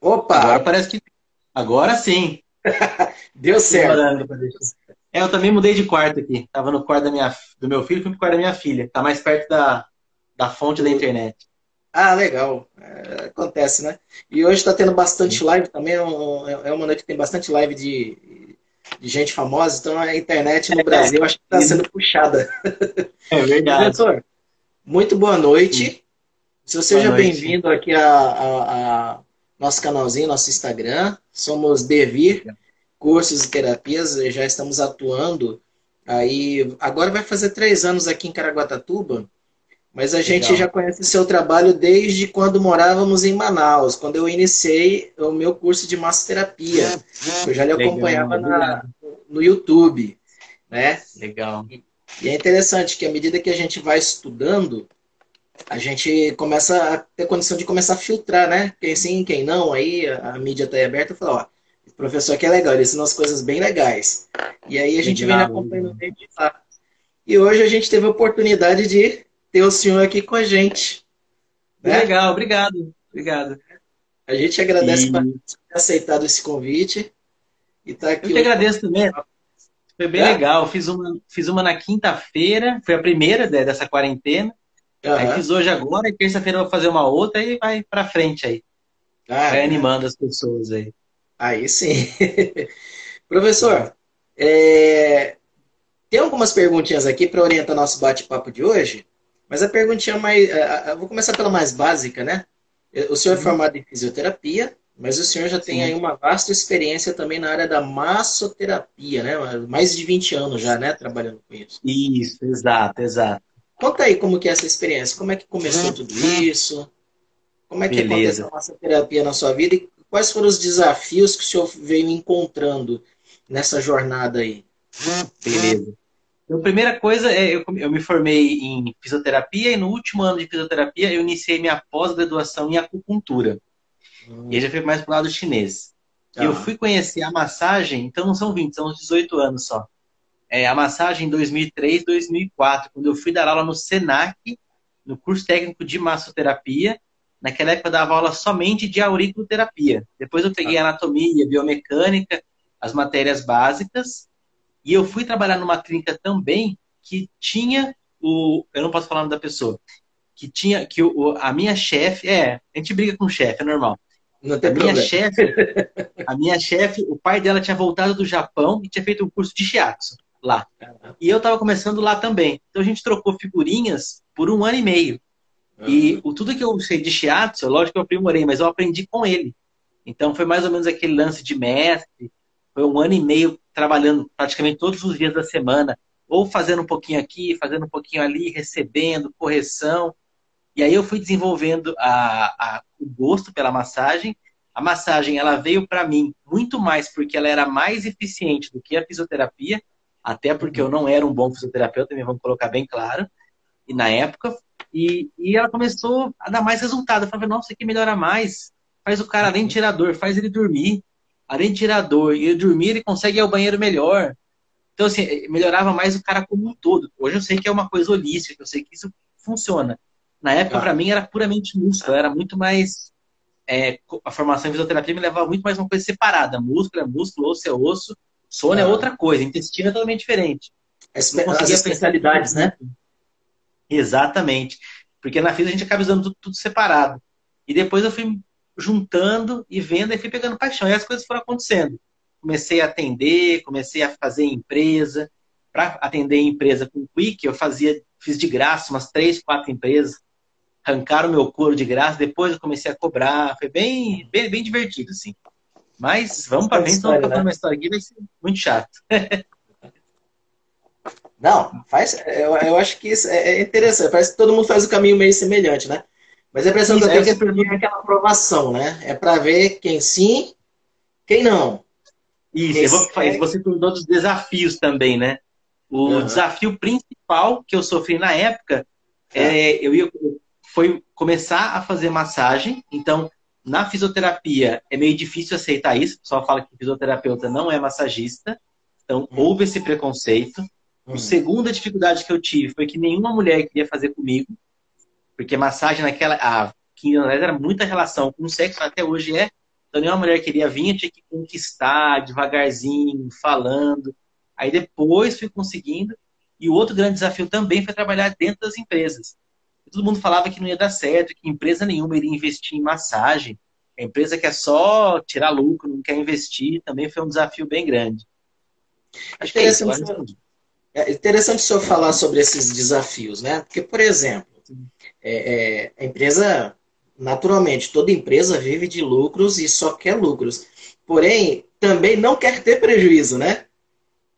Opa! Agora parece que. Agora sim. Deu certo. É, eu também mudei de quarto aqui. Tava no quarto da minha, do meu filho, fui pro quarto da minha filha. Tá mais perto da, da fonte da internet. Ah, legal. É, acontece, né? E hoje está tendo bastante live também. É, é uma noite que tem bastante live de, de gente famosa. Então a internet no Brasil acho que está sendo puxada. É verdade. Doutor, muito boa noite. Seja bem-vindo aqui a, a, a, nosso canalzinho, nosso Instagram. Somos Devir Cursos e Terapias. Já estamos atuando aí. Agora vai fazer três anos aqui em Caraguatatuba. Mas a gente Legal. já conhece o seu trabalho desde quando morávamos em Manaus, quando eu iniciei o meu curso de massoterapia. Eu já lhe acompanhava na, no YouTube. Né? Legal. E, e é interessante que à medida que a gente vai estudando, a gente começa a ter condição de começar a filtrar, né? Quem sim, quem não, aí a, a mídia está aí aberta e fala, ó, o professor aqui é legal, ele ensina umas coisas bem legais. E aí a gente legal, vem acompanhando desde lá. E hoje a gente teve a oportunidade de ter o senhor aqui com a gente. Né? Legal, obrigado. Obrigado. A gente agradece e... por ter aceitado esse convite. E tá aqui Eu que agradeço também. Foi bem é? legal. Fiz uma, fiz uma na quinta-feira, foi a primeira dessa quarentena. Uhum. Aí fiz hoje agora, e terça-feira vou fazer uma outra e vai pra frente aí. Ah, vai é. animando as pessoas aí. Aí sim. Professor, é... tem algumas perguntinhas aqui para orientar nosso bate-papo de hoje. Mas a perguntinha mais. Eu vou começar pela mais básica, né? O senhor é uhum. formado em fisioterapia, mas o senhor já tem Sim. aí uma vasta experiência também na área da massoterapia, né? Mais de 20 anos já, né? Trabalhando com isso. Isso, exato, exato. Conta aí como que é essa experiência, como é que começou tudo isso? Como é que Beleza. aconteceu a massoterapia na sua vida e quais foram os desafios que o senhor veio encontrando nessa jornada aí? Beleza. Então, a primeira coisa é, eu, eu me formei em fisioterapia e no último ano de fisioterapia eu iniciei minha pós-graduação em acupuntura. Hum. E aí já fui mais pro lado chinês. Ah. Eu fui conhecer a massagem, então não são 20, são uns 18 anos só. É, a massagem em 2003, 2004, quando eu fui dar aula no SENAC, no curso técnico de massoterapia. Naquela época eu dava aula somente de auriculoterapia. Depois eu peguei ah. anatomia, biomecânica, as matérias básicas. E eu fui trabalhar numa clínica também que tinha o. Eu não posso falar o nome da pessoa. Que tinha. que o, a minha chefe. É, a gente briga com o chefe, é normal. Não tem a minha chefe, a minha chefe, o pai dela tinha voltado do Japão e tinha feito um curso de shiatsu lá. E eu estava começando lá também. Então a gente trocou figurinhas por um ano e meio. E o, tudo que eu sei de shiatsu, lógico que eu aprimorei, mas eu aprendi com ele. Então foi mais ou menos aquele lance de mestre, foi um ano e meio trabalhando praticamente todos os dias da semana, ou fazendo um pouquinho aqui, fazendo um pouquinho ali, recebendo, correção. E aí eu fui desenvolvendo a, a, o gosto pela massagem. A massagem ela veio para mim muito mais porque ela era mais eficiente do que a fisioterapia, até porque eu não era um bom fisioterapeuta, me vamos colocar bem claro, e na época. E, e ela começou a dar mais resultado. Eu falei, nossa, aqui melhora mais. Faz o cara além de tirar dor, faz ele dormir além de tirar dor e dormir, ele consegue ir ao banheiro melhor. Então, assim, melhorava mais o cara como um todo. Hoje eu sei que é uma coisa holística, eu sei que isso funciona. Na época, ah. para mim, era puramente músculo, era muito mais. É, a formação em fisioterapia me levava muito mais uma coisa separada. Músculo é músculo, osso é osso, sono é é outra coisa, intestino é totalmente diferente. As, as especialidades, né? Exatamente. Porque na física a gente acaba usando tudo, tudo separado. E depois eu fui juntando e vendo e fui pegando paixão. E as coisas foram acontecendo. Comecei a atender, comecei a fazer empresa. Para atender empresa com Quick, eu fazia, fiz de graça umas três, quatro empresas. Arrancaram meu couro de graça, depois eu comecei a cobrar. Foi bem, bem, bem divertido, assim. Mas vamos para frente, senão né? uma história aqui vai ser muito chato. Não, faz. Eu, eu acho que isso é, é interessante. Parece que todo mundo faz o caminho meio semelhante, né? Mas a impressão que eu tenho é que é aquela aprovação, né? É para ver quem sim, quem não. Isso, quem eu vou, é... você perguntou dos desafios também, né? O uhum. desafio principal que eu sofri na época é, eu ia, foi começar a fazer massagem. Então, na fisioterapia é meio difícil aceitar isso. O pessoal fala que fisioterapeuta não é massagista. Então, uhum. houve esse preconceito. Uhum. A segunda dificuldade que eu tive foi que nenhuma mulher queria fazer comigo. Porque massagem naquela. Há 15 anos atrás era muita relação com o sexo, até hoje é. Então, nenhuma mulher queria vir, tinha que conquistar devagarzinho, falando. Aí depois fui conseguindo. E o outro grande desafio também foi trabalhar dentro das empresas. Todo mundo falava que não ia dar certo, que empresa nenhuma iria investir em massagem. A empresa quer só tirar lucro, não quer investir. Também foi um desafio bem grande. Acho que é interessante, é interessante o senhor falar sobre esses desafios, né? Porque, por exemplo, é, é, a empresa, naturalmente, toda empresa vive de lucros e só quer lucros. Porém, também não quer ter prejuízo, né?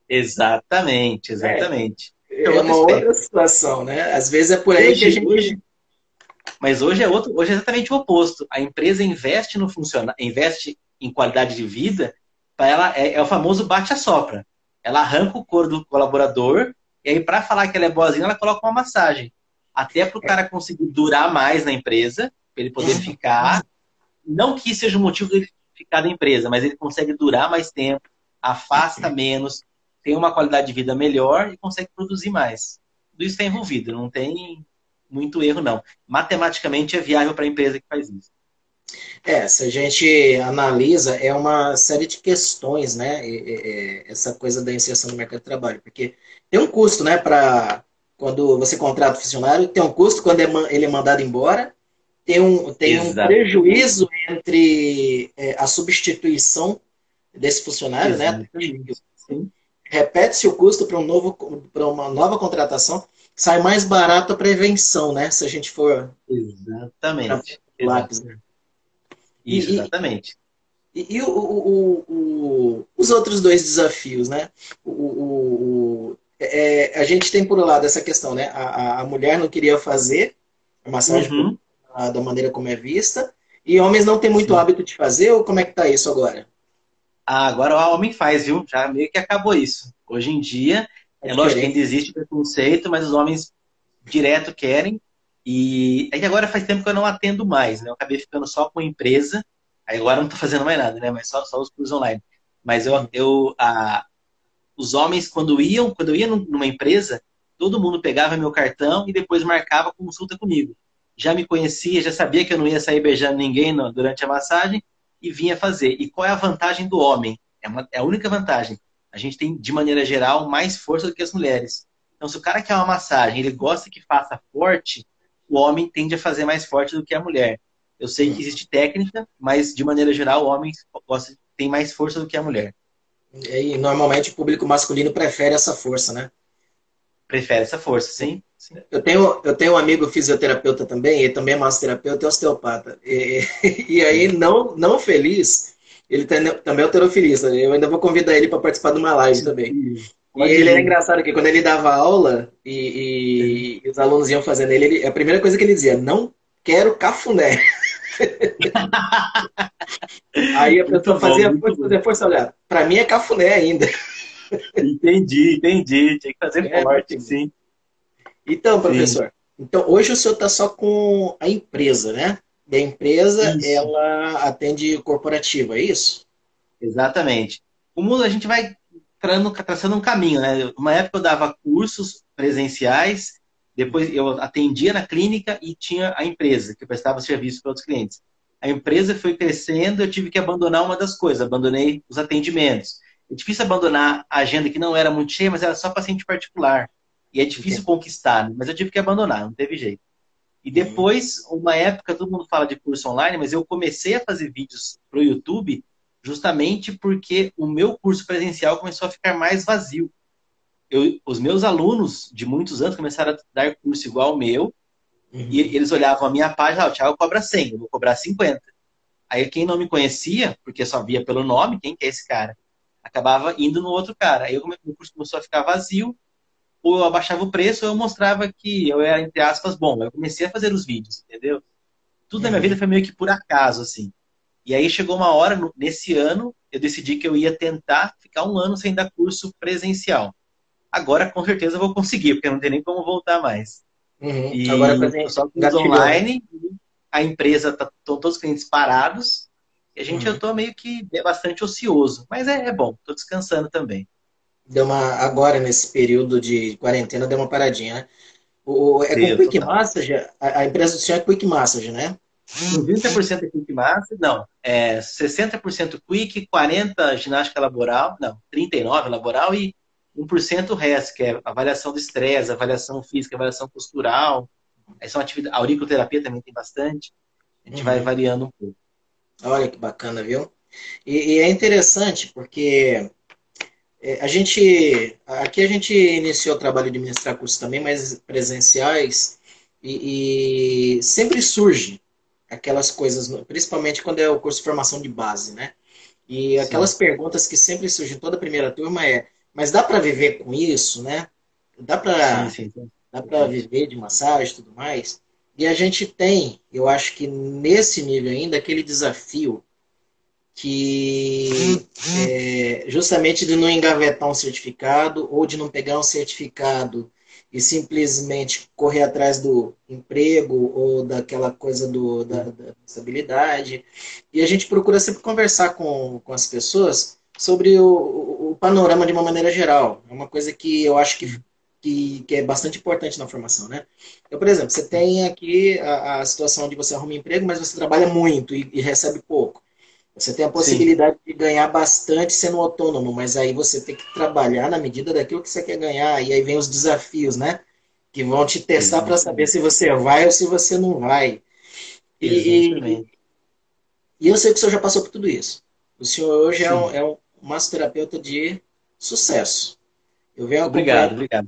Exatamente, exatamente. É, uma outra situação, né? Às vezes é por aí hoje, que a gente. Hoje, mas hoje é outro, hoje é exatamente o oposto. A empresa investe no funcionário, investe em qualidade de vida, para ela é, é, o famoso bate a sopra. Ela arranca o couro do colaborador e aí para falar que ela é boazinha, ela coloca uma massagem. Até para o cara conseguir durar mais na empresa, para ele poder uhum. ficar. Não que seja o motivo dele ficar na empresa, mas ele consegue durar mais tempo, afasta menos, tem uma qualidade de vida melhor e consegue produzir mais. Tudo isso está envolvido, não tem muito erro, não. Matematicamente é viável para a empresa que faz isso. É, se a gente analisa, é uma série de questões, né? essa coisa da inserção no mercado de trabalho. Porque tem um custo, né, para quando você contrata o funcionário, tem um custo quando é ele é mandado embora, tem um, tem um prejuízo entre é, a substituição desse funcionário? Exatamente. né? Sim repete-se o custo para um novo, para uma nova contratação, sai mais barato a prevenção, né? Se a gente for. Exatamente. Lápis, né? Isso, exatamente. E, e o, o, o, os outros dois desafios, né? O, é, a gente tem por um lado essa questão, né? A, a mulher não queria fazer a massagem uhum. da maneira como é vista, e homens não têm muito Sim. hábito de fazer, ou como é que tá isso agora? Ah, agora o homem faz, viu? Já meio que acabou isso. Hoje em dia, é, é lógico que ainda existe preconceito, mas os homens direto querem. E que agora faz tempo que eu não atendo mais, né? Eu acabei ficando só com a empresa. Aí agora não estou fazendo mais nada, né? Mas só, só os cursos online. Mas eu, eu a, os homens, quando iam, quando eu ia numa empresa, todo mundo pegava meu cartão e depois marcava consulta comigo. Já me conhecia, já sabia que eu não ia sair beijando ninguém durante a massagem, e vinha fazer. E qual é a vantagem do homem? É, uma, é a única vantagem. A gente tem, de maneira geral, mais força do que as mulheres. Então, se o cara quer uma massagem, ele gosta que faça forte, o homem tende a fazer mais forte do que a mulher. Eu sei que existe técnica, mas de maneira geral, o homem gosta, tem mais força do que a mulher. E normalmente o público masculino prefere essa força, né? Prefere essa força, sim. Eu tenho, eu tenho um amigo fisioterapeuta também, ele também é massoterapeuta e osteopata. E, e aí, não, não feliz, ele tem, também é alterofilista. Eu ainda vou convidar ele para participar de uma live também. E ele é engraçado que quando ele dava aula e, e, os alunos iam fazendo ele, ele, a primeira coisa que ele dizia, não quero cafuné. aí a pessoa fazia força, fazia força, olha, para mim é cafuné ainda. Entendi, entendi. Tinha que fazer é, forte, sim. Então, professor, Sim. então hoje o senhor está só com a empresa, né? E a empresa, isso. ela atende corporativo, é isso? Exatamente. O mundo, a gente vai traçando um caminho, né? Uma época eu dava cursos presenciais, depois eu atendia na clínica e tinha a empresa, que prestava serviço para outros clientes. A empresa foi crescendo, eu tive que abandonar uma das coisas, abandonei os atendimentos. É difícil abandonar a agenda que não era muito cheia, mas era só paciente particular. E é difícil conquistar, né? mas eu tive que abandonar, não teve jeito. E uhum. depois, uma época, todo mundo fala de curso online, mas eu comecei a fazer vídeos para o YouTube justamente porque o meu curso presencial começou a ficar mais vazio. Eu, os meus alunos de muitos anos começaram a dar curso igual ao meu, uhum. e eles olhavam a minha página, ah, o Thiago cobra 100, eu vou cobrar 50. Aí quem não me conhecia, porque só via pelo nome, quem que é esse cara? Acabava indo no outro cara. Aí o meu curso começou a ficar vazio, ou eu abaixava o preço, ou eu mostrava que eu era, entre aspas, bom. Eu comecei a fazer os vídeos, entendeu? Tudo na minha uhum. vida foi meio que por acaso, assim. E aí chegou uma hora, nesse ano, eu decidi que eu ia tentar ficar um ano sem dar curso presencial. Agora, com certeza, eu vou conseguir, porque não tem nem como voltar mais. Uhum. E Agora, só curso online, a empresa, tá, todos os clientes parados, e a gente, uhum. eu tô meio que bastante ocioso. Mas é, é bom, tô descansando também deu uma agora nesse período de quarentena deu uma paradinha, né? O, é Sim, com Quick Massage, a, a, empresa do senhor é Quick Massage, né? 30% é quick master, não, é 60% quick, 40% ginástica laboral, não, 39% laboral e 1% resto, que é avaliação do estresse, avaliação física, avaliação postural. Aí são atividades, a auriculoterapia também tem bastante. A gente uhum. vai variando um pouco. Olha que bacana, viu? E, e é interessante porque a gente aqui a gente iniciou o trabalho de ministrar cursos também, mas presenciais e, e sempre surge aquelas coisas, principalmente quando é o curso de formação de base, né? E aquelas Sim. perguntas que sempre surgem toda a primeira turma é mas dá para viver com isso, né? Dá para dá para viver de massagem e tudo mais. E a gente tem, eu acho que nesse nível ainda, aquele desafio que é, justamente de não engavetar um certificado ou de não pegar um certificado e simplesmente correr atrás do emprego ou daquela coisa do, da, da estabilidade. E a gente procura sempre conversar com, com as pessoas sobre o, o, panorama de uma maneira geral. É uma coisa que eu acho que, que, que, é bastante importante na formação, né? Então, por exemplo, você tem aqui a, a situação de você arruma emprego, mas você trabalha muito e, e recebe pouco. Você tem a possibilidade Sim. de ganhar bastante sendo autônomo, mas aí você tem que trabalhar na medida daquilo que você quer ganhar. E aí vem os desafios, né? Que vão te testar para saber se você vai ou se você não vai. E, e, eu sei que o senhor já passou por tudo isso. O senhor hoje é um, é um, massoterapeuta de sucesso. Eu venho obrigado, obrigado.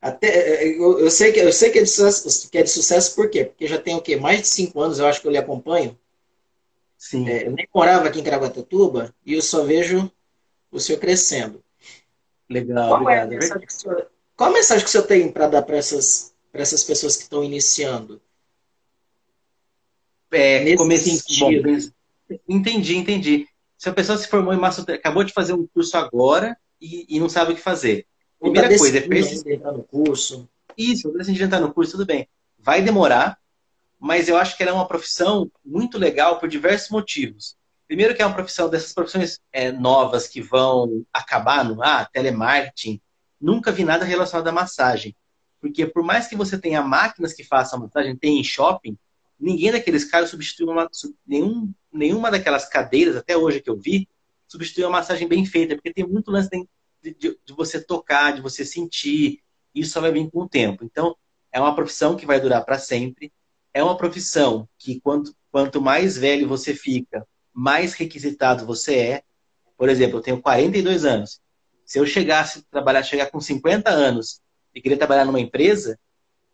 Até, eu, eu, sei que, eu sei que é, de sucesso, que é de sucesso por quê? Porque já tem o quê? Mais de cinco anos, eu acho que eu lhe acompanho. Sim. É, eu nem morava aqui em Caraguatatuba e eu só vejo o senhor crescendo. Legal, qual obrigado. É a mensagem que o senhor, qual a mensagem que o senhor tem para dar para essas, essas pessoas que estão iniciando? É, Nesse comece... sentido. Bom, entendi, entendi. Se a pessoa se formou em massoterapia, acabou de fazer um curso agora e, e não sabe o que fazer. Primeira tá coisa é persistir. no curso. Isso, decidir entrar no curso, tudo bem. Vai demorar, mas eu acho que ela é uma profissão muito legal por diversos motivos. Primeiro que é uma profissão dessas profissões é, novas que vão acabar no ah, telemarketing. Nunca vi nada relacionado à massagem. Porque por mais que você tenha máquinas que façam massagem, tem em shopping, ninguém daqueles caras substitui uma, nenhum, nenhuma daquelas cadeiras, até hoje que eu vi, substitui uma massagem bem feita, porque tem muito lance de, de, de, você tocar, de você sentir, isso só vai vir com o tempo. Então, é uma profissão que vai durar para sempre, é uma profissão que quanto, quanto mais velho você fica, mais requisitado você é. Por exemplo, eu tenho 42 anos. Se eu chegasse trabalhar, chegar com 50 anos e querer trabalhar numa empresa,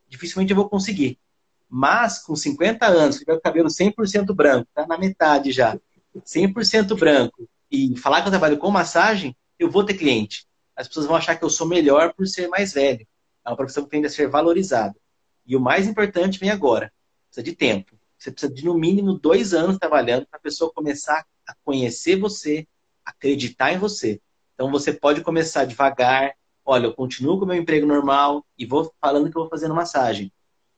dificilmente eu vou conseguir. Mas com 50 anos, tiver o cabelo 100% branco, tá na metade já, 100% branco, e falar que eu trabalho com massagem, eu vou ter cliente. As pessoas vão achar que eu sou melhor por ser mais velho. É uma profissão que tende a ser valorizada. E o mais importante vem agora. Precisa de tempo. Você precisa de no mínimo dois anos trabalhando para a pessoa começar a conhecer você, acreditar em você. Então você pode começar devagar. Olha, eu continuo com o meu emprego normal e vou falando que eu vou fazendo massagem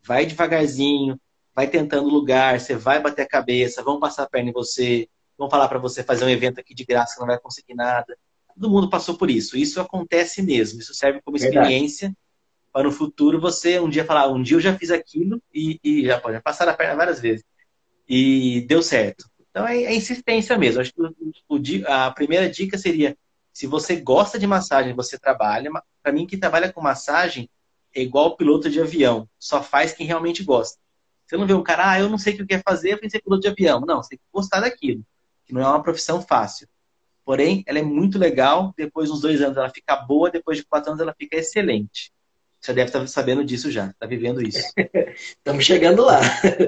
vai devagarzinho, vai tentando lugar, você vai bater a cabeça, vão passar a perna em você, vão falar para você fazer um evento aqui de graça que não vai conseguir nada. Todo mundo passou por isso. Isso acontece mesmo. Isso serve como experiência Verdade. Para no futuro você um dia falar, um dia eu já fiz aquilo e, e já pode passar a perna várias vezes. E deu certo. Então é, é insistência mesmo. Acho que o, o, a primeira dica seria: se você gosta de massagem, você trabalha. Para mim, que trabalha com massagem, é igual piloto de avião, só faz quem realmente gosta. Você não vê um cara, ah, eu não sei o que eu quero fazer, eu pensei piloto de avião. Não, você tem que gostar daquilo, que não é uma profissão fácil. Porém, ela é muito legal, depois de uns dois anos ela fica boa, depois de quatro anos ela fica excelente. Você deve estar sabendo disso já, está vivendo isso. Estamos chegando lá.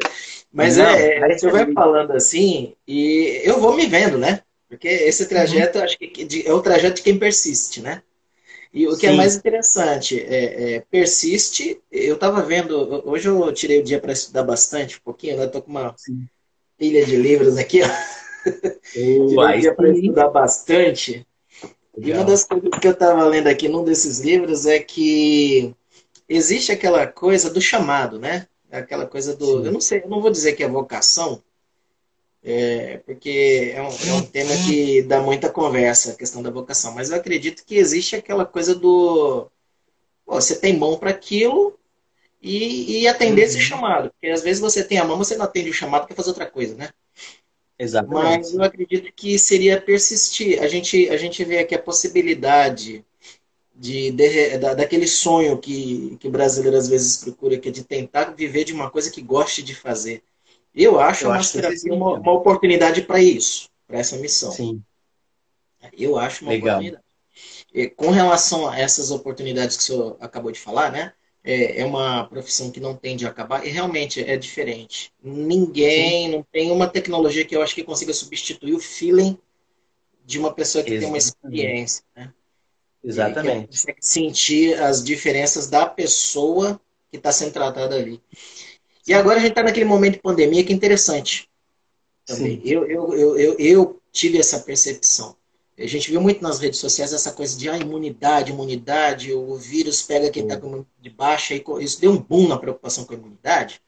Mas não, é, é você vai falando assim, e eu vou me vendo, né? Porque esse trajeto, uhum. acho que é o trajeto de quem persiste, né? E o que é Sim. é mais interessante, é, é persiste. Eu estava vendo, hoje eu tirei o dia para estudar bastante, um pouquinho, né? Estou com uma Sim. pilha de livros aqui, ó. tirei o dia para estudar bastante. Legal. E uma das coisas que eu estava lendo aqui num desses livros é que existe aquela coisa do chamado, né? Aquela coisa do. Sim. Eu não sei, eu não vou dizer que é vocação, é, porque é um, é um, tema que dá muita conversa, a questão da vocação. Mas eu acredito que existe aquela coisa do. Pô, você tem mão para aquilo e, e atender uhum. esse chamado. Porque às vezes você tem a mão, você não atende o chamado, quer fazer outra coisa, né? Exatamente. Mas eu acredito que seria persistir. A gente, a gente vê aqui a possibilidade de, de da, daquele sonho que, que o brasileiro às vezes procura, que é de tentar viver de uma coisa que goste de fazer. Eu acho, eu a acho uma, uma oportunidade para isso, para essa missão. Sim. Eu acho uma Legal. oportunidade. E, com relação a essas oportunidades que o senhor acabou de falar, né? É, é uma profissão que não tende a acabar e realmente é diferente. Ninguém, Sim. não tem uma tecnologia que eu acho que consiga substituir o feeling de uma pessoa que Exatamente. tem uma experiência, né? Exatamente. Que consegue sentir as diferenças da pessoa que está sendo tratada ali. E agora a gente está naquele momento de pandemia que é interessante. Também. Eu, eu, eu, eu, eu tive essa percepção. A gente viu muito nas redes sociais essa coisa de ah, imunidade, imunidade, o vírus pega quem está com de baixa, e isso deu um boom na preocupação com a imunidade.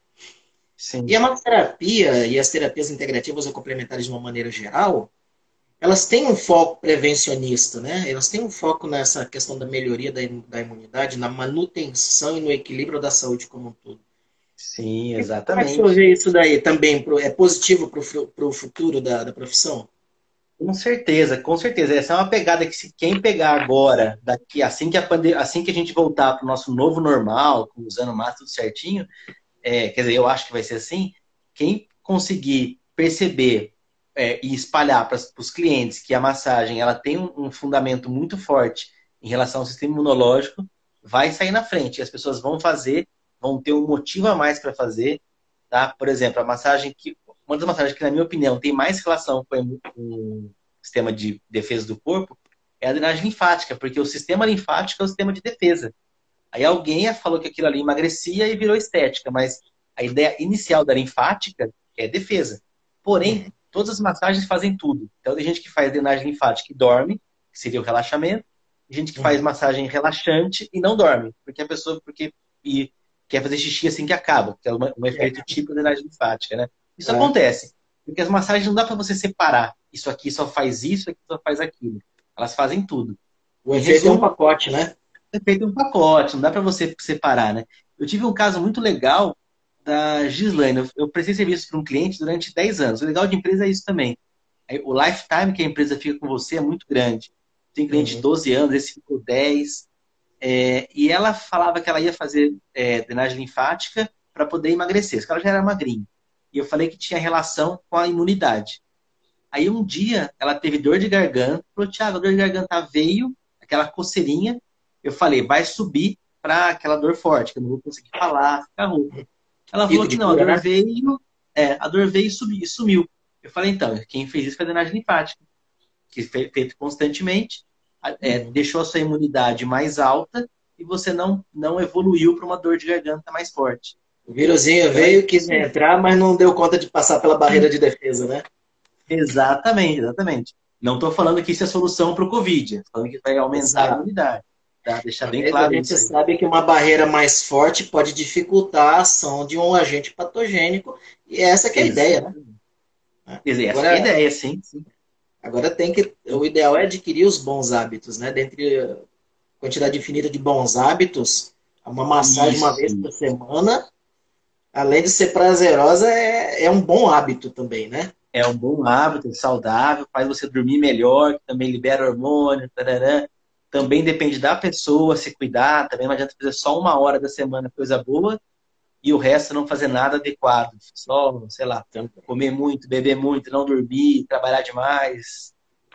Sim. E a massoterapia e as terapias integrativas ou complementares de uma maneira geral, elas têm um foco prevencionista, né? Elas têm um foco nessa questão da melhoria da, da imunidade, na manutenção e no equilíbrio da saúde como um todo. Sim, exatamente. Como é que isso daí também é positivo para o futuro da, da profissão? Com certeza, com certeza. Essa é uma pegada que se quem pegar agora, daqui, assim que a pande... assim que a gente voltar para o nosso novo normal, usando máscara tudo certinho, é, quer dizer, eu acho que vai ser assim, quem conseguir perceber é, e espalhar para os clientes que a massagem ela tem um, fundamento muito forte em relação ao sistema imunológico, vai sair na frente. E as pessoas vão fazer, vão ter um motivo a mais para fazer. Tá? Por exemplo, a massagem que. Uma das massagens que, na minha opinião, tem mais relação com o sistema de defesa do corpo é a drenagem linfática, porque o sistema linfático é o sistema de defesa. Aí alguém falou que aquilo ali emagrecia e virou estética, mas a ideia inicial da linfática é defesa. Porém, Todas as massagens fazem tudo. Então, tem gente que faz drenagem linfática e dorme, que seria o relaxamento. Tem gente que faz massagem relaxante e não dorme, porque a pessoa porque e quer fazer xixi assim que acaba, que é um, efeito típico da drenagem linfática, né? Isso é. acontece, porque as massagens não dá para você separar. Isso aqui só faz isso, aqui só faz aquilo. Elas fazem tudo. O efeito é um pacote, né? O efeito é um pacote, não dá para você separar, né? Eu tive um caso muito legal da Gislaine. Eu prestei serviço para um cliente durante 10 anos. O legal de empresa é isso também. O lifetime que a empresa fica com você é muito grande. Tem cliente uhum. de 12 anos, esse ficou 10. É, e ela falava que ela ia fazer é, drenagem linfática para poder emagrecer, porque ela já era magrinha. E eu falei que tinha relação com a imunidade. Aí um dia ela teve dor de garganta, falou, Thiago, a dor de garganta veio, aquela coceirinha. Eu falei, vai subir para aquela dor forte, que eu não vou conseguir falar, ficar roupa. Ela falou que não, a dor né? veio, é, a dor veio e sumiu. Eu falei, então, quem fez isso foi a drenagem linfática, que foi feito constantemente, é, uhum. deixou a sua imunidade mais alta e você não, não evoluiu para uma dor de garganta mais forte. O vírusinho veio, quis entrar, mas não deu conta de passar pela barreira de defesa, né? Exatamente, exatamente. Não estou falando que isso é solução para o Covid, falando que vai aumentar Exato. a imunidade. Tá? Deixar bem claro. A gente sabe que uma barreira mais forte pode dificultar a ação de um agente patogênico, e essa que é a ideia, né? Essa agora, é a ideia, sim, sim. Agora tem que. O ideal é adquirir os bons hábitos, né? Dentre quantidade infinita de bons hábitos, uma massagem Isso. uma vez por semana, além de ser prazerosa, é, é um bom hábito também, né? É um bom hábito, saudável, faz você dormir melhor, também libera hormônio, tarará. Também depende da pessoa se cuidar, também não adianta fazer só uma hora da semana coisa boa e o resto não fazer nada adequado. Só, sei lá, comer muito, beber muito, não dormir, trabalhar demais.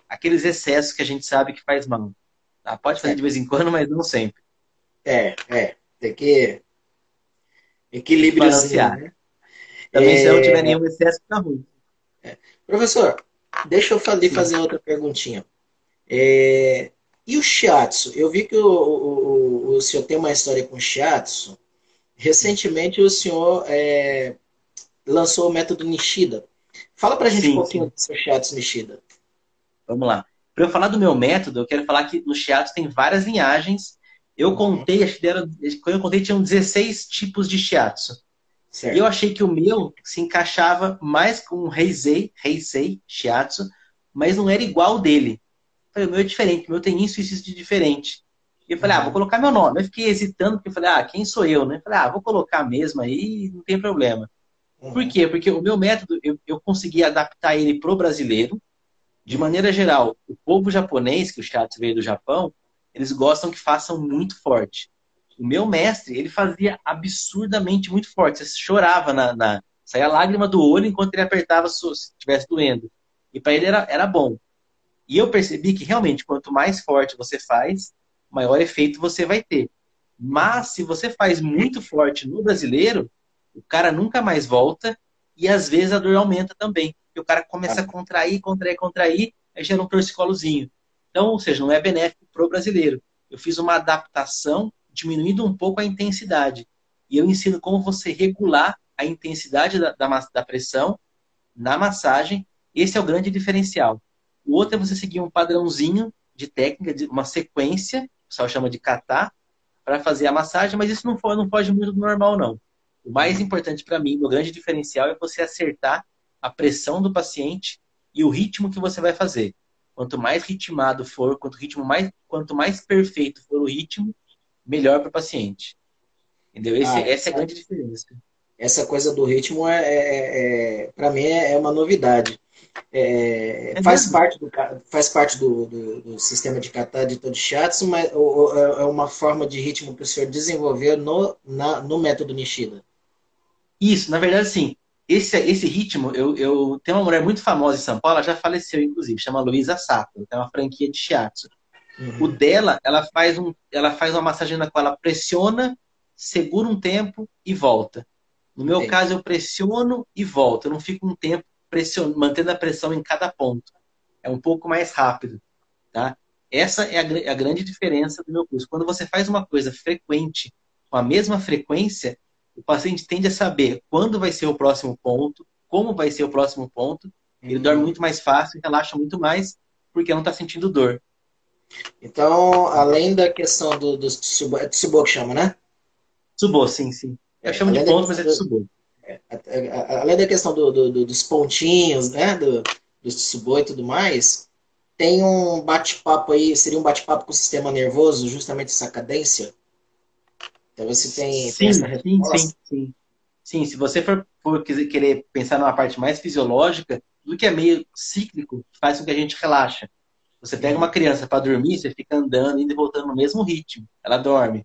Aqueles excessos que a gente sabe que faz mal. Tá? Pode fazer é. de vez em quando, mas não sempre. É, é. Tem que equilíbrio né? Também é... se não tiver nenhum excesso, fica ruim. É. Professor, deixa eu fazer, fazer outra perguntinha. É, e o shiatsu? Eu vi que o, o, o, senhor tem uma história com shiatsu. Recentemente o senhor é, lançou o método Nishida. Fala pra gente sim, um pouquinho sim. do seu shiatsu Nishida. Vamos lá. Para eu falar do meu método, eu quero falar que no shiatsu tem várias linhagens. Eu uhum. contei, acho que era, quando eu contei, tinham 16 tipos de shiatsu. Certo. E eu achei que o meu se encaixava mais com o Heisei, Heisei Shiatsu, mas não era igual dele. Falei, o meu é diferente, o meu tem isso e isso de diferente. E eu falei, ah, vou colocar meu nome. Eu fiquei hesitando, porque eu falei, ah, quem sou eu, né? Eu falei, ah, vou colocar mesmo aí, não tem problema. Uhum. Por quê? Porque o meu método, eu, eu consegui adaptar ele pro brasileiro. De maneira geral, o povo japonês, que o chat veio do Japão, eles gostam que façam muito forte. O meu mestre, ele fazia absurdamente muito forte. Você chorava na, na saía lágrima do olho enquanto ele apertava se estivesse doendo. E para ele era, era bom. E eu percebi que realmente, quanto mais forte você faz, maior efeito você vai ter. Mas se você faz muito forte no brasileiro, o cara nunca mais volta e às vezes a dor aumenta também. Porque o cara começa a contrair, contrair, contrair, aí gera um torcicolozinho. Então, ou seja, não é benéfico para o brasileiro. Eu fiz uma adaptação, diminuindo um pouco a intensidade. E eu ensino como você regular a intensidade da, da, da pressão na massagem. Esse é o grande diferencial. O outro é você seguir um padrãozinho de técnica, de uma sequência, o pessoal chama de catar, para fazer a massagem, mas isso não, for, não foge muito do normal, não. O mais importante para mim, o grande diferencial, é você acertar a pressão do paciente e o ritmo que você vai fazer. Quanto mais ritmado for, quanto, ritmo mais, quanto mais perfeito for o ritmo, melhor para o paciente. Entendeu? Esse, ah, essa é a grande diferença. Essa coisa do ritmo, é, é, é para mim, é, é uma novidade. É, é faz, parte do, faz parte do, do, do sistema de kata de todo shiatsu, mas ou, é uma forma de ritmo que o senhor desenvolveu no, na, no método Nishida. Isso, na verdade, sim. Esse, esse ritmo, eu, eu tenho uma mulher muito famosa em São Paulo, ela já faleceu, inclusive, chama Luísa Sato, tem uma franquia de shiatsu. Uhum. O dela, ela faz, um, ela faz uma massagem na qual ela pressiona, segura um tempo e volta. No meu Entendi. caso, eu pressiono e volto. Eu não fico um tempo pression... mantendo a pressão em cada ponto. É um pouco mais rápido, tá? Essa é a, é a grande diferença do meu curso. Quando você faz uma coisa frequente, com a mesma frequência, o paciente tende a saber quando vai ser o próximo ponto, como vai ser o próximo ponto. Ele uhum. dorme muito mais fácil, relaxa muito mais, porque não está sentindo dor. Então, além da questão do, do Tsubo, é Tsubo que chama, né? Tsubo, sim, sim. Eu chamo além de ponto, mas é Tsubo. Além da questão do, do, dos pontinhos, né, do, do e tudo mais, tem um bate-papo aí, seria um bate-papo com o sistema nervoso, justamente essa cadência? Então você tem, sim, tem essa resposta? Sim, sim, sim. Sim, se você for, for querer pensar numa parte mais fisiológica, tudo que é meio cíclico faz com que a gente relaxa. Você pega uma criança para dormir, você fica andando, indo e voltando no mesmo ritmo, ela dorme.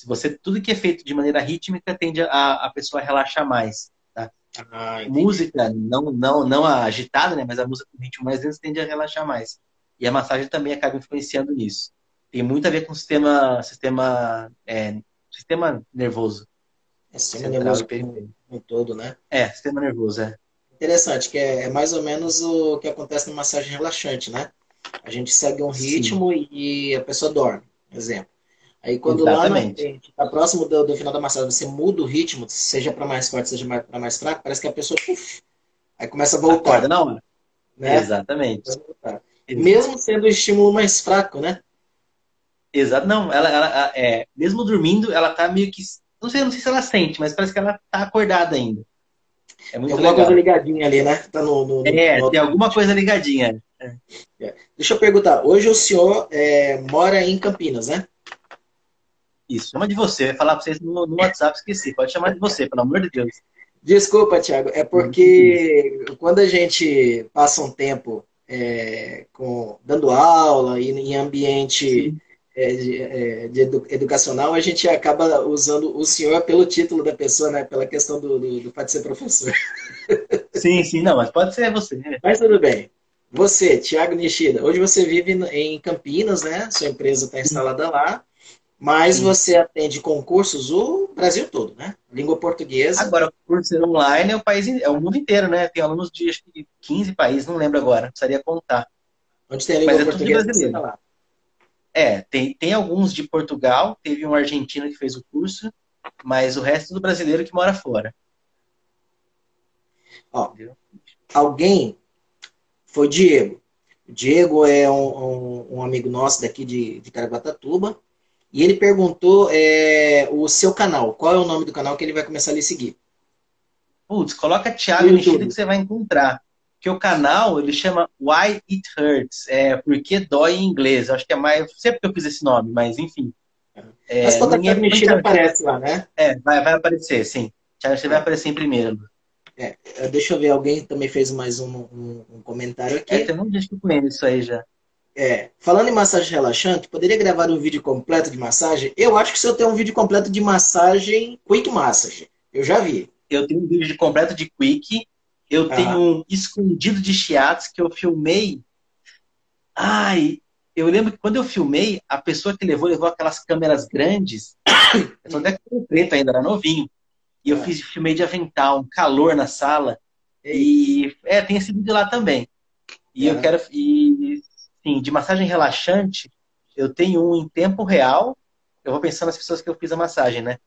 Se você tudo que é feito de maneira rítmica tende a, a pessoa a relaxar mais. Tá? Ah, música não não não a agitada, né? Mas a música com ritmo mais lento tende a relaxar mais. E a massagem também acaba influenciando nisso. Tem muito a ver com o sistema sistema é, sistema nervoso. É sistema nervoso em todo, né? É, sistema nervoso, é. Interessante, que é, é, mais ou menos o que acontece na massagem relaxante, né? A gente segue um ritmo Sim. e a pessoa dorme, exemplo. Aí quando Exatamente. lá está próximo do, do, final da massagem, você muda o ritmo, seja para mais forte, seja para mais fraco, parece que a pessoa uf, aí começa a voltar. Acorda na hora. Né? Exatamente. Mesmo sendo o estímulo mais fraco, né? Exato. Não, ela, ela é, mesmo dormindo, ela tá meio que. Não sei, não sei se ela sente, mas parece que ela tá acordada ainda. É muito tem alguma legal. coisa ligadinha ali, né? Tá no, no, é, no... tem alguma coisa ligadinha. É. É. Deixa eu perguntar. Hoje o senhor é, mora em Campinas, né? Isso, chama de você. Eu ia falar para vocês no, no, WhatsApp, esqueci. Pode chamar de você, pelo amor de Deus. Desculpa, Thiago. É porque quando a gente passa um tempo é, com, dando aula e em ambiente é, de, é, de edu, educacional, a gente acaba usando o senhor pelo título da pessoa, né? Pela questão do, do, do pode ser professor. Sim, sim, não, mas pode ser você. Mas tudo bem. Você, Thiago Nishida, hoje você vive em Campinas, né? Sua empresa está instalada lá. Mas Sim. você atende concursos o Brasil todo, né? Língua portuguesa. Agora, por ser online, é o país, é o mundo inteiro, né? Tem alunos de acho que 15 países, não lembro agora, precisaria contar. Onde tem a língua Mas portuguesa, é tudo brasileiro. É, tem, tem alguns de Portugal, teve um argentino que fez o curso, mas o resto do brasileiro que mora fora. Ó, alguém foi Diego. O Diego é um, um, um amigo nosso daqui de, de Caraguatatuba e ele perguntou é, o seu canal. Qual é o nome do canal que ele vai começar a lhe seguir? Putz, coloca Thiago Nishida que você vai encontrar. Que o canal, ele chama Why It Hurts. É, porque dói em inglês. Eu acho que é mais... Não sei porque eu fiz esse nome, mas enfim. É, Mas quando a mexida aparece lá, né? É, vai, vai aparecer, sim. Você vai aparecer em primeiro. É, deixa eu ver, alguém também fez mais um, um, um comentário aqui. É, tem um dia que eu conheço isso aí já. É, falando em massagem relaxante, poderia gravar um vídeo completo de massagem? Eu acho que se eu tenho um vídeo completo de massagem, Quick Massage. Eu já vi. Eu tenho um vídeo completo de Quick. Eu ah. tenho um escondido de chiatos que eu filmei. Ai, eu lembro que quando eu filmei, a pessoa que levou, levou aquelas câmeras grandes. Eu até com preto ainda, era novinho. E eu ah. fiz, filmei de avental, um calor na sala. E é, tem esse vídeo lá também. E eu quero. E sim, de massagem relaxante, eu tenho um em tempo real. Eu vou pensando nas pessoas que eu fiz a massagem, né?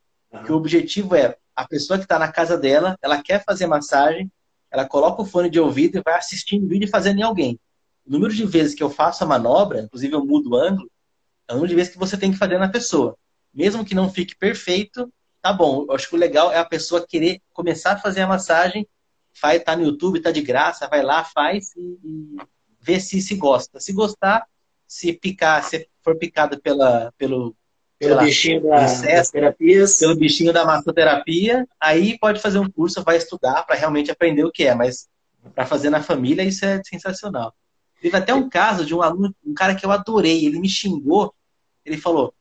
Que o objetivo é a pessoa que está na casa dela, ela quer fazer massagem, ela coloca o fone de ouvido e vai assistindo o vídeo e fazendo em alguém. O número de vezes que eu faço a manobra, inclusive eu mudo o ângulo, é o número de vezes que você tem que fazer na pessoa. Mesmo que não fique perfeito, tá bom. Eu acho que o legal é a pessoa querer começar a fazer a massagem, vai tá no YouTube, tá de graça, vai lá, faz e, e ver se se gosta. Se gostar, se picar, se for picado pela, pelo, pelo lá, bichinho da, das terapias. Pelo bichinho da massoterapia, aí pode fazer um curso, vai estudar para realmente aprender o que é, mas para fazer na família isso é sensacional. Teve até um caso de um aluno, um cara que eu adorei, ele me xingou, ele falou: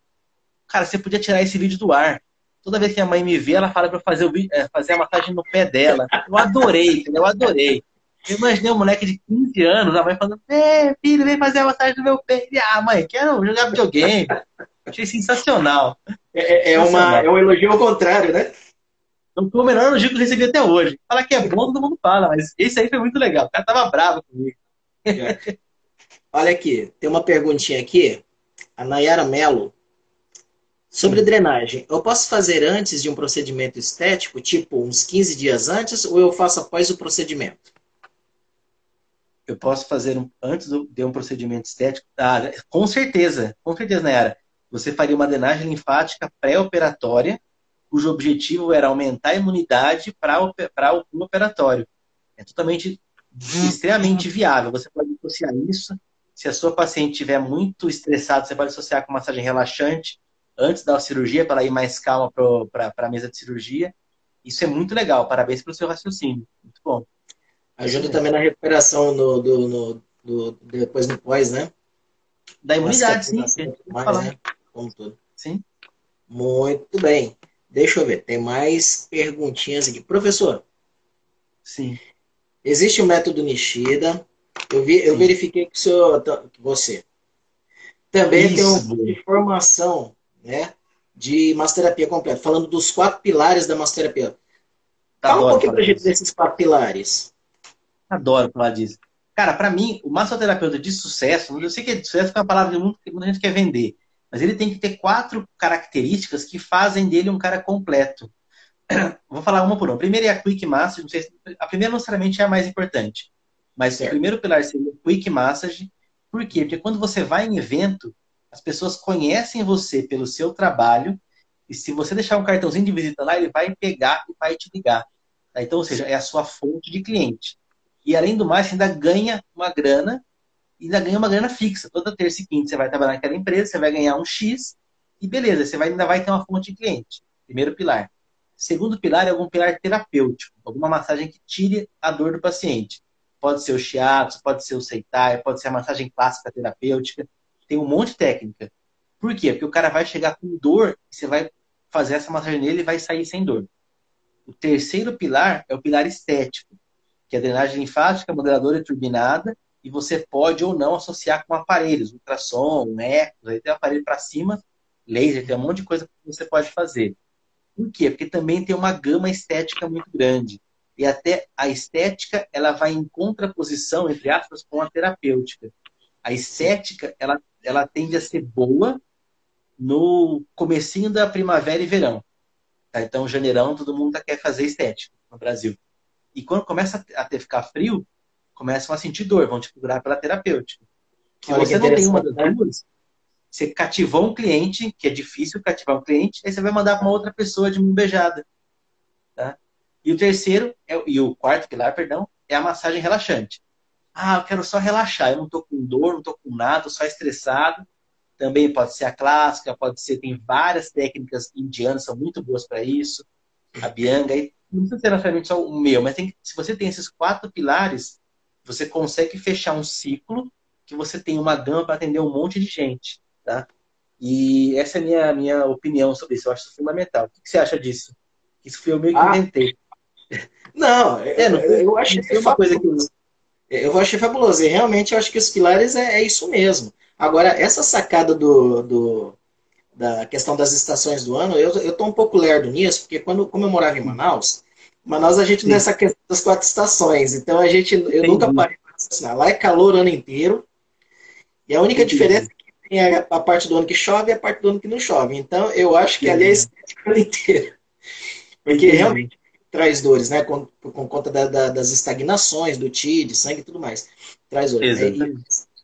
"Cara, você podia tirar esse vídeo do ar. Toda vez que a mãe me vê, ela fala para fazer o é, fazer a massagem no pé dela. Eu adorei, eu adorei. Eu imaginei um moleque de 15 anos, a mãe falando, é, filho, vem fazer a massagem no meu pé. Ele, ah, mãe, quero jogar videogame. Achei sensacional. É, é, é uma, é um elogio ao contrário, né? Não foi o melhor elogio que eu recebi até hoje. Fala que é bom, todo mundo fala, mas esse aí foi muito legal. O cara tava bravo comigo. É. Olha aqui, tem uma perguntinha aqui. A Nayara Mello. Sobre Sim. drenagem, eu posso fazer antes de um procedimento estético, tipo uns 15 dias antes, ou eu faço após o procedimento? Eu posso fazer um, antes de um procedimento estético? Ah, com certeza, com certeza, Nayara. Você faria uma drenagem linfática pré-operatória, cujo objetivo era aumentar a imunidade para o operatório. É totalmente, extremamente viável. Você pode associar isso. Se a sua paciente estiver muito estressada, você pode associar com massagem relaxante antes da cirurgia, para ela ir mais calma para a mesa de cirurgia. Isso é muito legal. Parabéns pelo seu raciocínio. Muito bom. Ajuda também na recuperação no, do, no, do, depois no pós, né? Da imunidade, sim. Mais, né? Como tudo. Sim. Muito bem. Deixa eu ver, tem mais perguntinhas aqui. Professor. Sim. Existe o método Nishida. Eu, vi, eu verifiquei que, o senhor, tá, você também Isso. tem uma formação né, de massoterapia completa, falando dos quatro pilares da massoterapia. Tá Fala um pouquinho pra gente desses quatro pilares. Adoro falar disso. Cara, para mim, o massoterapeuta de sucesso, eu sei que de sucesso é uma palavra que muita gente quer vender, mas ele tem que ter quatro características que fazem dele um cara completo. Vou falar uma por uma. A primeira é a Quick Massage, não sei se, a primeira não necessariamente é a mais importante, mas certo. o primeiro pilar seria o Quick Massage. Por quê? Porque quando você vai em evento, as pessoas conhecem você pelo seu trabalho, e se você deixar um cartãozinho de visita lá, ele vai pegar e vai te ligar. Tá? Então, ou seja, é a sua fonte de cliente. E além do mais, você ainda ganha uma grana, ainda ganha uma grana fixa. Toda terça e quinta você vai trabalhar naquela empresa, você vai ganhar um X, e beleza, você vai, ainda vai ter uma fonte de cliente. Primeiro pilar. Segundo pilar é algum pilar terapêutico, alguma massagem que tire a dor do paciente. Pode ser o shiatsu, pode ser o seitai, pode ser a massagem clássica terapêutica. Tem um monte de técnica. Por quê? Porque o cara vai chegar com dor e você vai fazer essa massagem nele e vai sair sem dor. O terceiro pilar é o pilar estético que é drenagem linfática, moderadora e turbinada, e você pode ou não associar com aparelhos, ultrassom, ecos, aí tem aparelho para cima, laser, tem um monte de coisa que você pode fazer. Por quê? Porque também tem uma gama estética muito grande. E até a estética, ela vai em contraposição, entre aspas, com a terapêutica. A estética, ela, ela tende a ser boa no comecinho da primavera e verão. Tá? Então, janeirão, todo mundo quer fazer estética no Brasil. E quando começa a ter ficar frio, começam a sentir dor, vão te procurar pela terapêutica. Se Olha você não tem uma das né? duas, você cativou um cliente, que é difícil cativar um cliente, aí você vai mandar para uma outra pessoa de mão beijada. Tá? E o terceiro, é, e o quarto pilar, perdão, é a massagem relaxante. Ah, eu quero só relaxar, eu não estou com dor, não estou com nada, só estressado. Também pode ser a clássica, pode ser, tem várias técnicas indianas, são muito boas para isso. A Bianga, não precisa ser necessariamente só o meu, mas tem, se você tem esses quatro pilares, você consegue fechar um ciclo que você tem uma gama para atender um monte de gente, tá? E essa é a minha, minha opinião sobre isso. Eu acho fundamental. O que você acha disso? Isso foi eu meio que ah. inventei. Não, é, não eu achei que uma coisa que eu, eu achei fabuloso. E realmente eu acho que os pilares é, é isso mesmo. Agora, essa sacada do, do, da questão das estações do ano, eu, tô um pouco lerdo nisso, porque quando, como eu morava em Manaus, Manaus a gente nessa questão das quatro estações. Então a gente, eu Entendi. nunca parei para raciocinar. Lá é calor o ano inteiro. E a única Entendi. diferença é que tem a, a, parte do ano que chove e a parte do ano que não chove. Então eu acho que ali é estética o ano inteiro. Porque Entendi. realmente traz dores, né? Com, com conta da, da, das estagnações, do TID, sangue e tudo mais. Traz dores. É,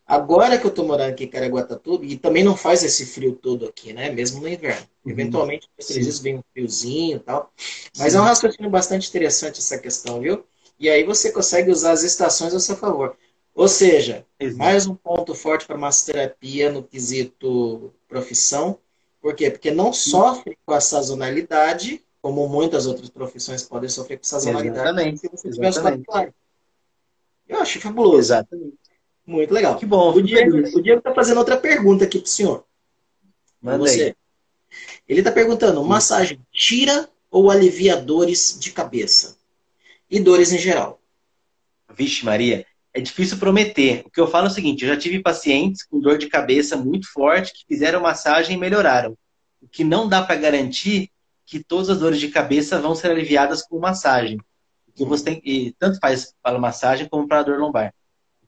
agora que eu tô morando aqui em Caraguatatuba, e também não faz esse frio todo aqui, né? Mesmo no inverno. Uhum. Eventualmente, às vezes vem um friozinho e tal. Mas Sim. é um raciocínio bastante interessante essa questão, viu? E aí você consegue usar as estações a seu favor. Ou seja, Exato. mais um ponto forte para massoterapia no quesito profissão. Por quê? Porque não sofre com a sazonalidade, como muitas outras profissões podem sofrer com sazonalidade. Exatamente. Se você tiver os Eu acho fabuloso. Exatamente. Muito legal. Que bom. O Diego está fazendo outra pergunta aqui para o senhor. Manda você. Aí. Ele está perguntando: massagem tira ou alivia dores de cabeça? E dores em geral? Vixe, Maria, é difícil prometer. O que eu falo é o seguinte: eu já tive pacientes com dor de cabeça muito forte que fizeram massagem e melhoraram. O que não dá para garantir que todas as dores de cabeça vão ser aliviadas com massagem. O que você tem, e tanto faz para massagem como para a dor lombar.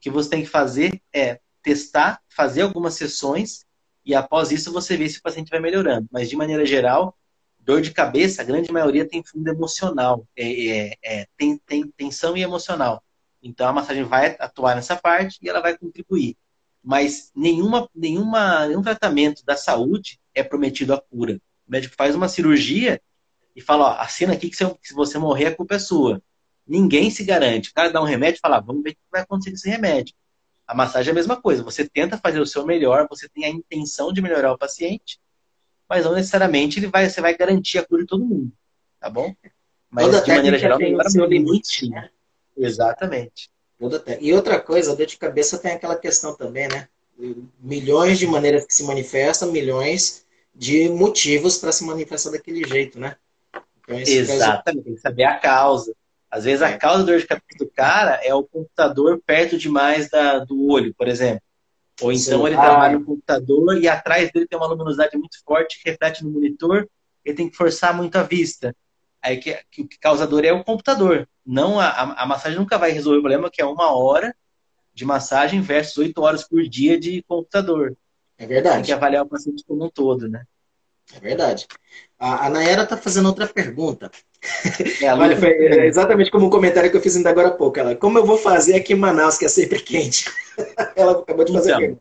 Que você tem que fazer é testar, fazer algumas sessões e após isso você vê se o paciente vai melhorando. Mas de maneira geral, dor de cabeça, a grande maioria tem fundo emocional, é, é, é, tem, tem tensão e emocional. Então a massagem vai atuar nessa parte e ela vai contribuir. Mas nenhuma, nenhuma, nenhum tratamento da saúde é prometido a cura. O médico faz uma cirurgia e fala, ó, assina aqui que se você morrer a culpa é sua. Ninguém se garante. O cara dá um remédio e fala, vamos ver o que vai acontecer com esse remédio. A massagem é a mesma coisa. Você tenta fazer o seu melhor, você tem a intenção de melhorar o paciente, mas não necessariamente ele vai, você vai garantir a cura de todo mundo. Tá bom? Mas Toda de maneira geral, tem o limite, né? Exatamente. Toda e outra coisa, a dor de cabeça tem aquela questão também, né? Milhões de maneiras que se manifestam, milhões de motivos para se manifestar daquele jeito, né? Então, Exatamente, tem que saber a causa. Às vezes a é. causa da dor de cabeça do cara é o computador perto demais da, do olho, por exemplo. Ou então Sim. ele trabalha no computador e atrás dele tem uma luminosidade muito forte que reflete no monitor, ele tem que forçar muito a vista. Aí que, que o que causa dor é o computador. Não a, a, a massagem nunca vai resolver o problema, que é uma hora de massagem versus oito horas por dia de computador. É verdade. Tem que avaliar o paciente como um todo, né? É verdade. A, a Nayara está fazendo outra pergunta. É, Olha, foi é exatamente como o um comentário que eu fiz ainda agora há pouco. Ela, como eu vou fazer aqui em Manaus, que é sempre quente? Ela acabou de fazer então.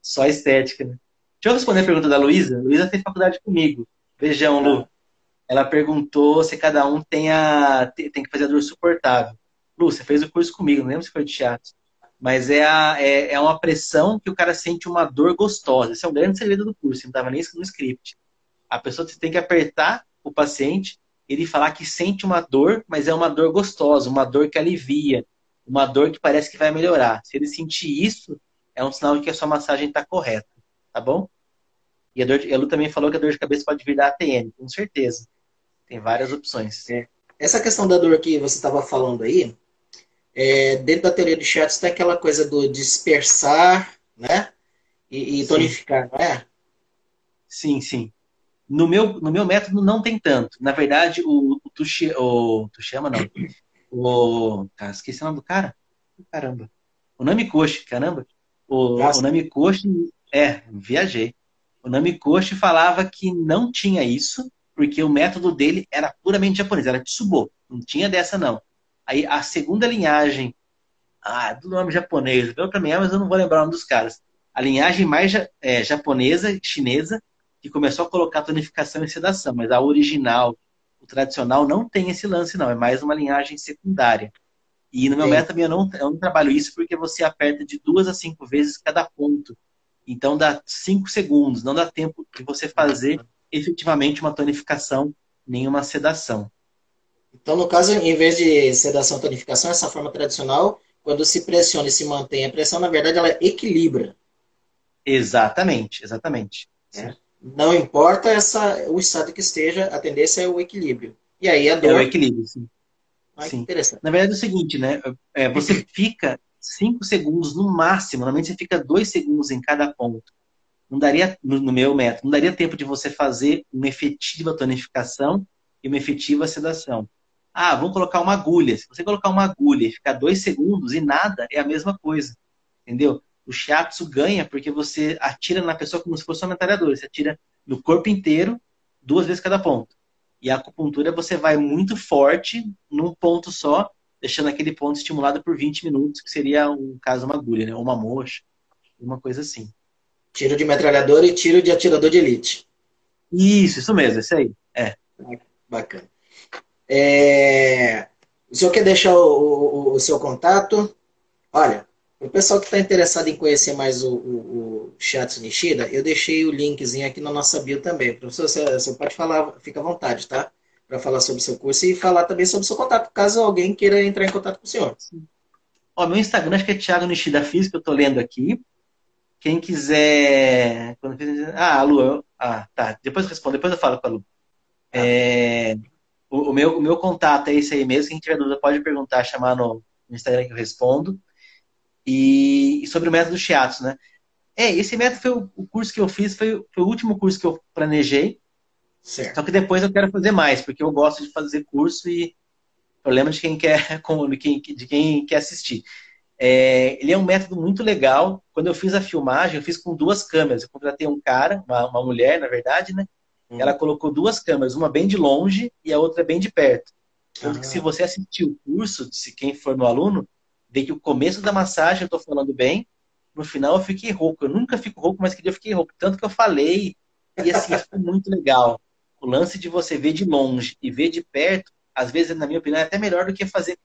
Só estética, né? Deixa eu responder a pergunta da Luísa. Luísa fez faculdade comigo. Vejam, Lu. Ela perguntou se cada um tem, a, tem que fazer a dor suportável. Lu, você fez o curso comigo, não lembro se foi de teatro. Mas é, a, é, é uma pressão que o cara sente uma dor gostosa. Esse é um grande segredo do curso, não estava nem no script. A pessoa tem que apertar o paciente, ele falar que sente uma dor, mas é uma dor gostosa, uma dor que alivia, uma dor que parece que vai melhorar. Se ele sentir isso, é um sinal de que a sua massagem está correta, tá bom? E a, dor de, a Lu também falou que a dor de cabeça pode vir da ATN, com certeza. Tem várias opções. É. Essa questão da dor que você estava falando aí, é, dentro da teoria de Shatz tem aquela coisa do dispersar, né? E, e tonificar, não é? Sim, sim. No meu, no meu método não tem tanto. Na verdade, o, o, Tushi, o chama não. O, cara, esqueci o nome do cara. Caramba. O Namikoshi, caramba. O, o Namikoshi, é, viajei. O Namikoshi falava que não tinha isso, porque o método dele era puramente japonês, era Tsubo. Não tinha dessa, não. Aí a segunda linhagem, ah, do nome japonês, deu para mim, mas eu não vou lembrar o nome dos caras. A linhagem mais é, japonesa, chinesa, que começou a colocar tonificação e sedação, mas a original, o tradicional, não tem esse lance, não. É mais uma linhagem secundária. E no meu método eu não, eu não trabalho isso porque você aperta de duas a cinco vezes cada ponto. Então dá 5 segundos, não dá tempo de você fazer efetivamente uma tonificação, nenhuma sedação. Então, no caso, em vez de sedação tonificação, essa forma tradicional, quando se pressiona e se mantém a pressão, na verdade, ela equilibra. Exatamente, exatamente. É. Não importa essa, o estado que esteja, a tendência é o equilíbrio. E aí a dor. É o equilíbrio, sim. Ah, sim. Interessante. Na verdade é o seguinte, né? É, você fica 5 segundos no máximo, normalmente você fica 2 segundos em cada ponto. Não daria, no, meu método, não daria tempo de você fazer uma efetiva tonificação e uma efetiva sedação. Ah, vamos colocar uma agulha. Se você colocar uma agulha e ficar 2 segundos e nada, é a mesma coisa. Entendeu? O shiatsu ganha porque você atira na pessoa como se fosse uma metralhadora. Você atira no corpo inteiro, duas vezes cada ponto. E a acupuntura você vai muito forte num ponto só, deixando aquele ponto estimulado por 20 minutos, que seria um caso uma agulha, né? Ou uma mocha, uma coisa assim. Tiro de metralhador e tiro de atirador de elite. Isso, isso mesmo, isso aí. É. Bacana. É... O senhor quer deixar o, o, o seu contato? Olha, o pessoal que está interessado em conhecer mais o, o, o Shiatsu Nishida, eu deixei o linkzinho aqui na nossa bio também. Professor, você, você pode falar, fica à vontade, tá? Para falar sobre o seu curso e falar também sobre o seu contato, caso alguém queira entrar em contato com o senhor. Ó, meu Instagram acho que é Thiago Nishida Física, eu estou lendo aqui. Quem quiser. Ah, a Lu. Ah, tá. Depois eu respondo, depois eu falo com a Lu. Ah. É... O, o, meu, o meu contato é esse aí mesmo. Quem tiver dúvida pode perguntar, chamar no, no Instagram que eu respondo. E, sobre o método Shiatsu, né? É, esse método foi o, o curso que eu fiz, foi, foi, o último curso que eu planejei. Certo. Só que depois eu quero fazer mais, porque eu gosto de fazer curso e problema de quem quer, de quem, de quem quer assistir. É, ele é um método muito legal. Quando eu fiz a filmagem, eu fiz com duas câmeras. Eu contratei um cara, uma, uma mulher, na verdade, né? Hum. Ela colocou duas câmeras, uma bem de longe e a outra bem de perto. Tanto ah. que se você assistir o curso, se quem for meu aluno, que o começo da massagem eu tô falando bem, no final eu fiquei rouco. Eu nunca fico rouco, mas que dia eu fiquei rouco. Tanto que eu falei, e assim, ficou muito legal. O lance de você ver de longe e ver de perto, às vezes, na minha opinião, é até melhor do que fazer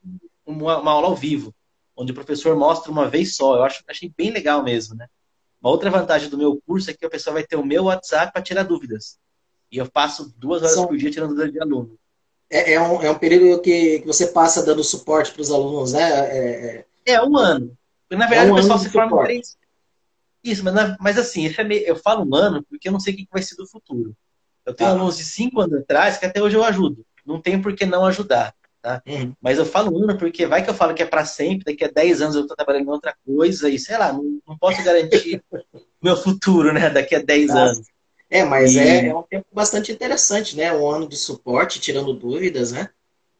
uma, uma aula ao vivo, onde o professor mostra uma vez só. Eu acho, achei bem legal mesmo, né? Uma outra vantagem do meu curso é que a pessoa vai ter o meu WhatsApp para tirar dúvidas. E eu passo duas horas São... por dia tirando dúvidas de aluno é, é, um, é um período que, que você passa dando suporte para os alunos, né? É, é, é um ano. Na verdade, é um o pessoal se forma três. Isso, mas, na, mas assim, é meio, eu falo um ano porque eu não sei o que vai ser do futuro. Eu tenho ah. alunos de cinco anos atrás que até hoje eu ajudo. Não tem por que não ajudar. Tá? Uhum. Mas eu falo um ano porque vai que eu falo que é para sempre, daqui a 10 anos eu estou trabalhando em outra coisa e sei lá, não, não posso garantir meu futuro, né? Daqui a 10 Nossa. anos. É, mas e... é, é, um tempo bastante interessante, né? Um ano de suporte, tirando dúvidas, né?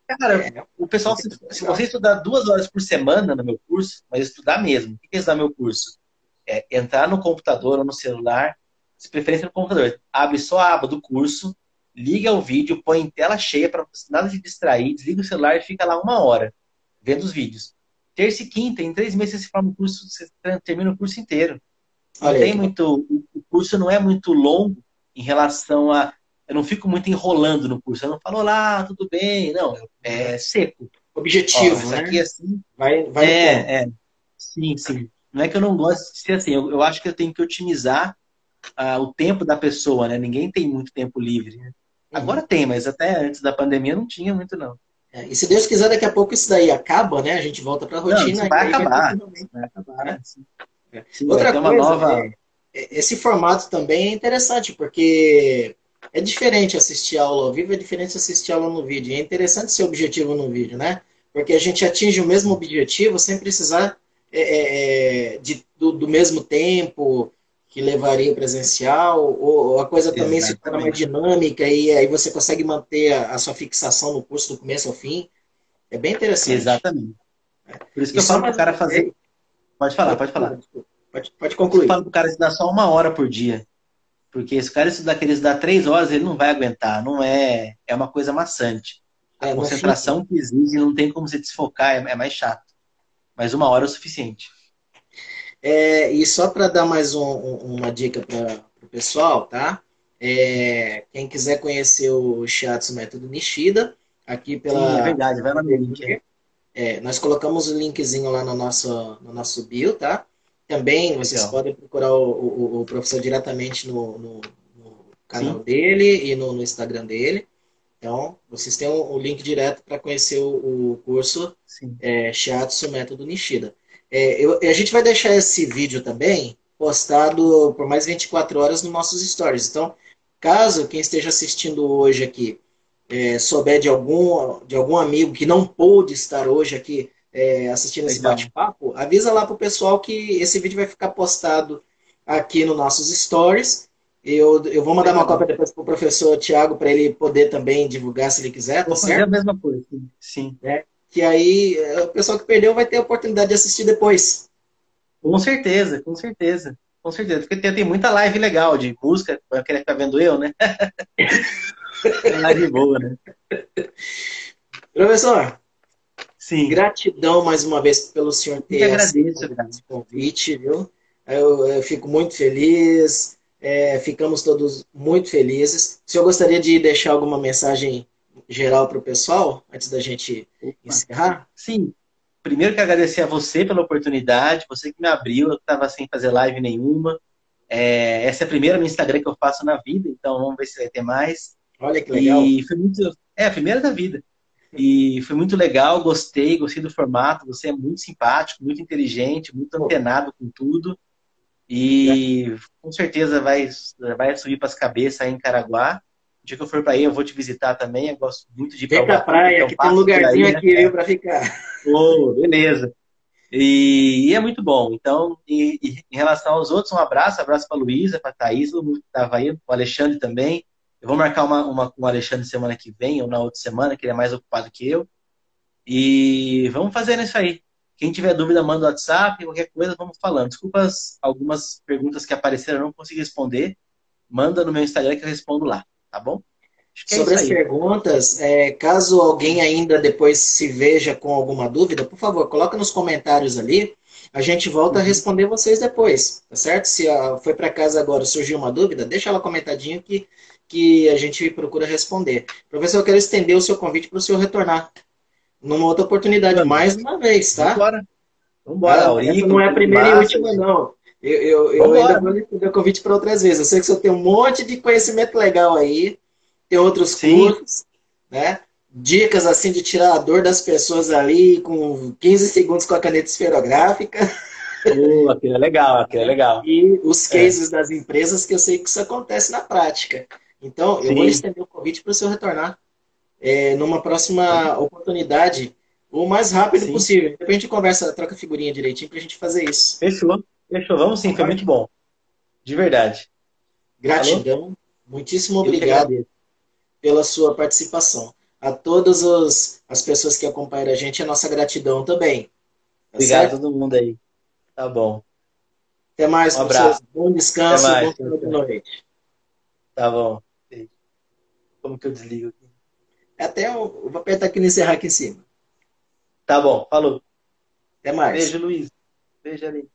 Cara, é, o pessoal, se, se, você estudar duas horas por semana no meu curso, mas estudar mesmo, o que é estudar meu curso? É entrar no computador ou no celular, de preferência no computador, abre só a aba do curso, liga o vídeo, põe em tela cheia para nada de distrair, desliga o celular e fica lá uma hora vendo os vídeos. Terça e quinta, em três meses você forma o curso, você termina o curso inteiro. Não tem muito, o curso não é muito longo em relação a. Eu não fico muito enrolando no curso. Eu não falo, lá, tudo bem. Não, é seco. Objetivo, Ó, né? Aqui, assim, vai, vai é, é. Sim, sim. Não é que eu não gosto de ser assim. Eu, eu acho que eu tenho que otimizar uh, o tempo da pessoa, né? Ninguém tem muito tempo livre. Né? Uhum. Agora tem, mas até antes da pandemia não tinha muito, não. É, e se Deus quiser, daqui a pouco isso daí acaba, né? A gente volta para a rotina. Não, vai, acabar. vai acabar. Né? É. Outra coisa, nova... é, esse formato também é interessante, porque é diferente assistir aula ao vivo, é diferente assistir aula no vídeo. É interessante ser objetivo no vídeo, né? Porque a gente atinge o mesmo objetivo sem precisar é, é, é de, do, do, mesmo tempo que levaria presencial, ou a coisa também Exatamente. se torna mais dinâmica e aí você consegue manter a, a, sua fixação no curso do começo ao fim. É bem interessante. Exatamente. Por isso que e eu falo para o cara fazer. Pode falar, pode falar. Pode, pode concluir. Eu falo pro cara estudar só uma hora por dia. Porque se o cara estudar, querer estudar três horas, ele não vai aguentar. Não é. É uma coisa maçante. A é, concentração que exige não tem como se desfocar, é, é mais chato. Mas uma hora é o suficiente. É, e só para dar mais um, uma dica para o pessoal, tá? É, quem quiser conhecer o Shiatsu Método Nishida, aqui pela. Sim, é verdade, vai lá link. É, nós colocamos o linkzinho lá no nosso, no nosso bio, tá? Também vocês Legal. podem procurar o, o, o, professor diretamente no, no, no canal Sim. dele e no, no, Instagram dele. Então, vocês têm o, o link direto para conhecer o, curso é, Shiatsu Método Nishida. É, eu, a gente vai deixar esse vídeo também postado por mais 24 horas nos nossos stories. Então, caso quem esteja assistindo hoje aqui é, souber de algum, de algum amigo que não pôde estar hoje aqui é, assistindo esse bate-papo, avisa lá pro pessoal que esse vídeo vai ficar postado aqui nos nossos stories. Eu, eu vou mandar uma cópia depois pro professor Tiago para ele poder também divulgar se ele quiser, tá vou certo? Fazer a mesma coisa, sim. É, que aí é, o pessoal que perdeu vai ter a oportunidade de assistir depois. Com certeza, com certeza. Com certeza. Porque tem, tem muita live legal de música, vai querer ficar vendo eu, né? é live boa, né? Professor, Sim. Gratidão mais uma vez pelo senhor ter agradeço, esse convite, viu? Eu, eu, fico muito feliz, é, ficamos todos muito felizes. O senhor gostaria de deixar alguma mensagem geral para o pessoal, antes da gente Opa. encerrar? Sim. Primeiro que agradecer a você pela oportunidade, você que me abriu, eu estava sem fazer live nenhuma. É, essa é a primeira no Instagram que eu faço na vida, então vamos ver se vai ter mais. Olha que legal. E foi muito. É, a primeira da vida. E foi muito legal, gostei, gostei do formato. Você é muito simpático, muito inteligente, muito antenado com tudo. E com certeza vai, vai subir para as cabeças aí em Caraguá. O dia que eu for para aí, eu vou te visitar também. Eu gosto muito de ir para a praia, que tem um lugarzinho aí, aqui né? para ficar. Oh, beleza. E, e, é muito bom. Então, e, e, em relação aos outros, um abraço, abraço para a Luísa, para a Thaís, todo mundo que estava aí, o Alexandre também. Eu vou marcar uma, uma com o Alexandre semana que vem, ou na outra semana, que ele é mais ocupado que eu. E vamos fazendo isso aí. Quem tiver dúvida, manda o WhatsApp, qualquer coisa, vamos falando. Desculpa as, algumas perguntas que apareceram, eu não consegui responder. Manda no meu Instagram que eu respondo lá, tá bom? É Sobre as perguntas, é, caso alguém ainda depois se veja com alguma dúvida, por favor, coloca nos comentários ali. A gente volta uhum. a responder vocês depois, tá certo? Se a, foi para casa agora surgiu uma dúvida, deixa ela comentadinho que que a gente procura responder. Professor, eu quero estender o seu convite para o senhor retornar numa outra oportunidade, Vamos. mais uma vez, tá? Vambora. Vambora, ah, não é a primeira e última, não. Eu, eu, eu ainda vou estender o convite para outras vezes. Eu sei que o senhor tem um monte de conhecimento legal aí, tem outros Sim. cursos, né? Dicas assim de tirar a dor das pessoas ali com 15 segundos com a caneta esferográfica. Uh, aquilo é legal, aquilo é legal. E os é. cases é. das empresas que eu sei que isso acontece na prática. Então, Sim. eu vou estender o convite para o senhor retornar é, numa próxima oportunidade, o mais rápido sim. possível. Depois a gente conversa, troca figurinha direitinho para a gente fazer isso. Fechou. Fechou. Vamos sim, foi muito bom. De verdade. Gratidão. Muitíssimo obrigado pela sua participação. A todas os, as pessoas que acompanham a gente, a nossa gratidão também. Tá obrigado certo? a todo mundo aí. Tá bom. Até mais, um abraço. Bom descanso, bom noite. Tá bom. Como que eu desligo aqui? Até eu, vou apertar aqui no encerrar aqui em cima. Tá bom, falou. Até mais. Beijo, Luiz. Beijo ali.